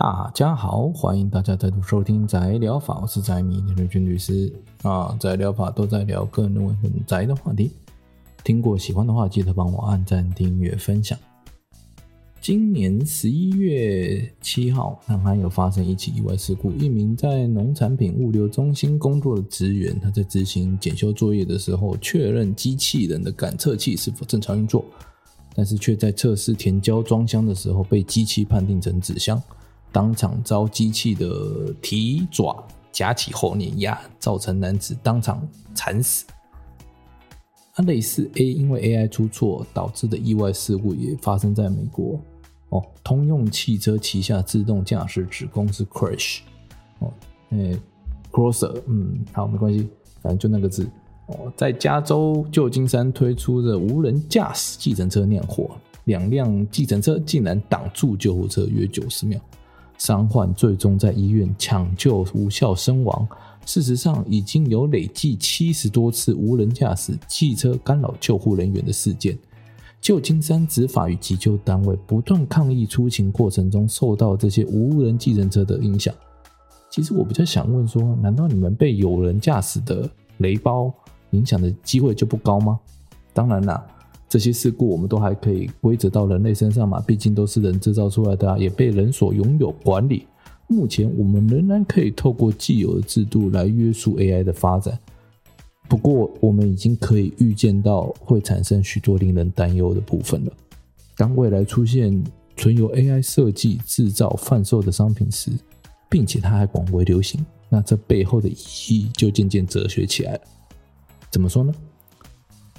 大家好，欢迎大家再度收听宅疗法，我是宅米林瑞君律师啊。宅疗法都在聊个人认为很宅的话题，听过喜欢的话，记得帮我按赞、订阅、分享。今年十一月七号，南韩有发生一起意外事故，一名在农产品物流中心工作的职员，他在执行检修作业的时候，确认机器人的感测器是否正常运作，但是却在测试填胶装箱的时候，被机器判定成纸箱。当场遭机器的蹄爪夹起后碾压，造成男子当场惨死。那类似 A 因为 AI 出错导致的意外事故也发生在美国哦。通用汽车旗下自动驾驶子公司 Crash 哦，诶，Cruiser，嗯，好，没关系，反正就那个字哦，在加州旧金山推出的无人驾驶计程车酿祸，两辆计程车竟然挡住救护车约九十秒。伤患最终在医院抢救无效身亡。事实上，已经有累计七十多次无人驾驶汽车干扰救护人员的事件。旧金山执法与急救单位不断抗议出勤过程中受到这些无人计程车的影响。其实我比较想问说，难道你们被有人驾驶的雷包影响的机会就不高吗？当然啦。这些事故我们都还可以归责到人类身上嘛，毕竟都是人制造出来的啊，也被人所拥有管理。目前我们仍然可以透过既有的制度来约束 AI 的发展，不过我们已经可以预见到会产生许多令人担忧的部分了。当未来出现纯由 AI 设计、制造、贩售的商品时，并且它还广为流行，那这背后的意义就渐渐哲学起来了。怎么说呢？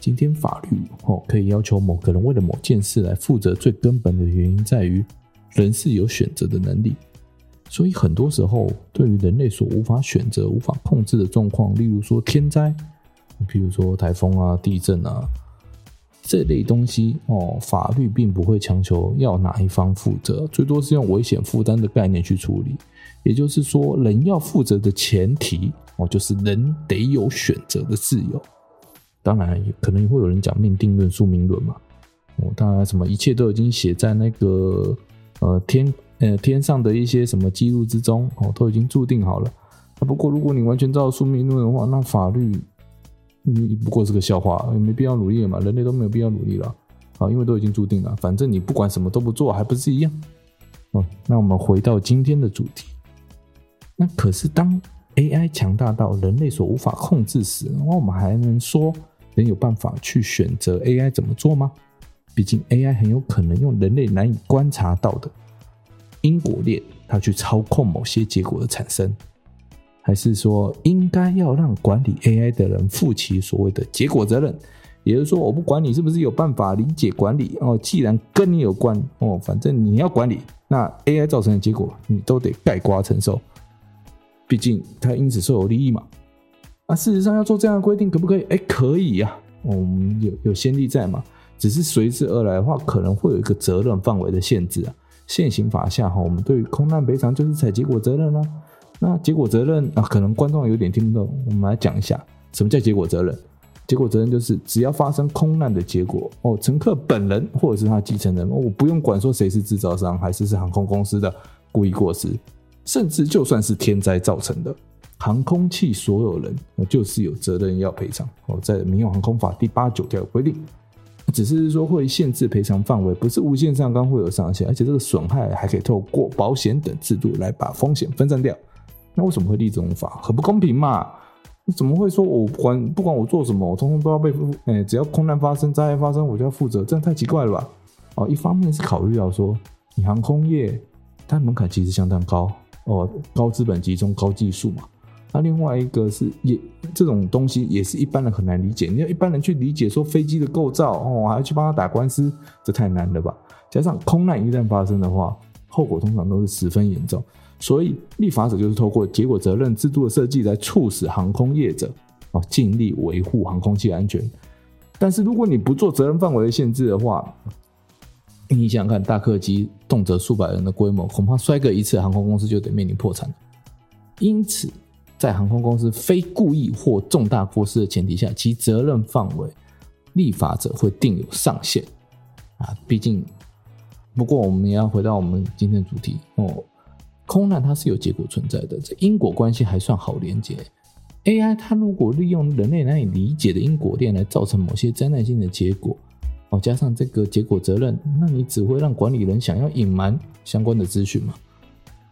今天法律哦可以要求某个人为了某件事来负责，最根本的原因在于人是有选择的能力。所以很多时候，对于人类所无法选择、无法控制的状况，例如说天灾，比如说台风啊、地震啊这类东西哦，法律并不会强求要哪一方负责，最多是用危险负担的概念去处理。也就是说，人要负责的前提哦，就是人得有选择的自由。当然，可能也会有人讲命定论、宿命论嘛。哦，当然，什么一切都已经写在那个呃天呃天上的一些什么记录之中哦，都已经注定好了。啊，不过如果你完全照宿命论的话，那法律你不过是个笑话，也没必要努力了嘛。人类都没有必要努力了啊，因为都已经注定了。反正你不管什么都不做，还不是一样？哦，那我们回到今天的主题。那可是当 AI 强大到人类所无法控制时，那我们还能说？能有办法去选择 AI 怎么做吗？毕竟 AI 很有可能用人类难以观察到的因果链，它去操控某些结果的产生，还是说应该要让管理 AI 的人负起所谓的结果责任？也就是说，我不管你是不是有办法理解管理哦，既然跟你有关哦，反正你要管理，那 AI 造成的结果你都得盖瓜承受，毕竟它因此受有利益嘛。啊，事实上要做这样的规定可不可以？哎，可以呀、啊，我们有有先例在嘛。只是随之而来的话，可能会有一个责任范围的限制啊。现行法下哈，我们对于空难赔偿就是采结果责任啦、那结果责任啊，可能观众有点听不懂，我们来讲一下什么叫结果责任。结果责任就是只要发生空难的结果哦，乘客本人或者是他继承人，我不用管说谁是制造商还是是航空公司的故意过失，甚至就算是天灾造成的。航空器所有人，就是有责任要赔偿哦，在《民用航空法》第八九条有规定，只是说会限制赔偿范围，不是无限上纲会有上限，而且这个损害还可以透过保险等制度来把风险分散掉。那为什么会立这种法？很不公平嘛？怎么会说我不管不管我做什么，我通通都要被负？哎，只要空难发生、灾害发生，我就要负责？这样太奇怪了吧？哦，一方面是考虑到说，你航空业它门槛其实相当高哦，高资本集中、高技术嘛。那另外一个是也这种东西也是一般人很难理解，你要一般人去理解说飞机的构造哦，还要去帮他打官司，这太难了吧？加上空难一旦发生的话，后果通常都是十分严重，所以立法者就是透过结果责任制度的设计来促使航空业者啊尽力维护航空器安全。但是如果你不做责任范围的限制的话，你想想看，大客机动辄数百人的规模，恐怕摔个一次，航空公司就得面临破产。因此。在航空公司非故意或重大过失的前提下，其责任范围，立法者会定有上限啊。毕竟，不过我们也要回到我们今天的主题哦。空难它是有结果存在的，这因果关系还算好连接。AI 它如果利用人类难以理解的因果链来造成某些灾难性的结果，哦，加上这个结果责任，那你只会让管理人想要隐瞒相关的资讯嘛？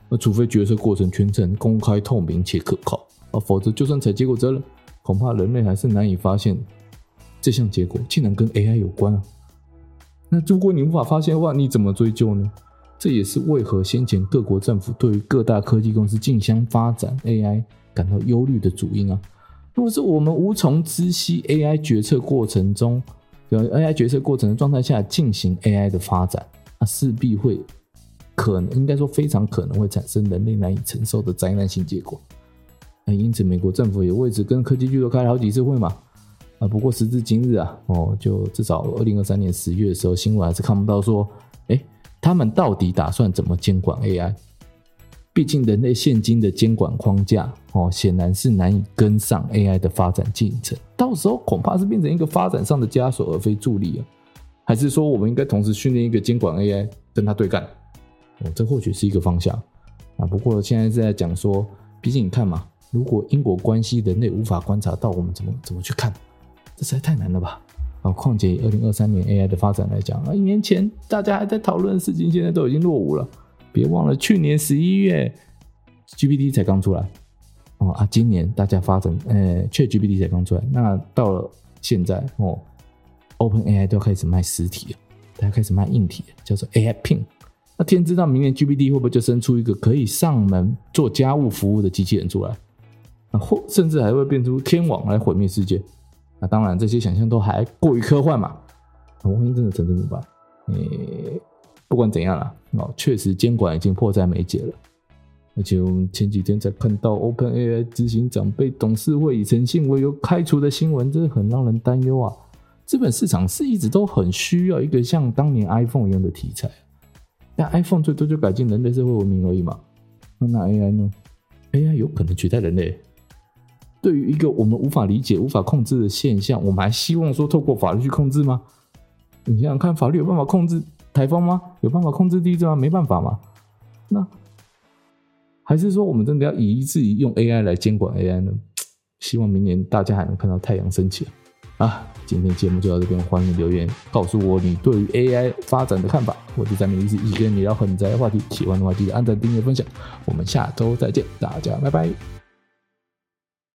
那除非决策过程全程公开透明且可靠啊，否则就算采结果责任，恐怕人类还是难以发现这项结果竟然跟 AI 有关啊。那如果你无法发现的话，你怎么追究呢？这也是为何先前各国政府对于各大科技公司竞相发展 AI 感到忧虑的主因啊。如果是我们无从知悉 AI 决策过程中，有 AI 决策过程的状态下进行 AI 的发展，那势必会可能，应该说非常可能会产生人类难以承受的灾难性结果。那因此，美国政府也为此跟科技巨头开了好几次会嘛。啊，不过时至今日啊，哦，就至少二零二三年十月的时候，新闻还是看不到说，哎。他们到底打算怎么监管 AI？毕竟人类现今的监管框架哦，显然是难以跟上 AI 的发展进程。到时候恐怕是变成一个发展上的枷锁，而非助力啊。还是说，我们应该同时训练一个监管 AI，跟他对干？哦，这或许是一个方向啊。不过现在是在讲说，毕竟你看嘛，如果因果关系人类无法观察到，我们怎么怎么去看？这实在太难了吧？啊，况且二零二三年 AI 的发展来讲啊，一年前大家还在讨论的事情，现在都已经落伍了。别忘了去年十一月，GPT 才刚出来哦啊，今年大家发展，呃确 GPT 才刚出来。那到了现在哦，OpenAI 都要开始卖实体了，大家开始卖硬体了，叫做 AI Pin。那天知道明年 GPT 会不会就生出一个可以上门做家务服务的机器人出来？啊，或甚至还会变出天网来毁灭世界？那当然，这些想象都还过于科幻嘛。万一真的成真怎么办？诶，不管怎样啦，哦，确实监管已经迫在眉睫了。而且我们前几天才看到 OpenAI 执行长被董事会以诚信为由开除的新闻，真的很让人担忧啊。资本市场是一直都很需要一个像当年 iPhone 一样的题材，但 iPhone 最多就改进人类社会文明而已嘛。那那 AI 呢？AI 有可能取代人类？对于一个我们无法理解、无法控制的现象，我们还希望说透过法律去控制吗？你想想看，法律有办法控制台风吗？有办法控制地震吗？没办法吗？那还是说我们真的要以至于用 AI 来监管 AI 呢？希望明年大家还能看到太阳升起啊！今天节目就到这边，欢迎留言告诉我你对于 AI 发展的看法。我是宅米律师，一起跟你聊很宅的话题。喜欢的话记得按赞、订阅、分享。我们下周再见，大家拜拜。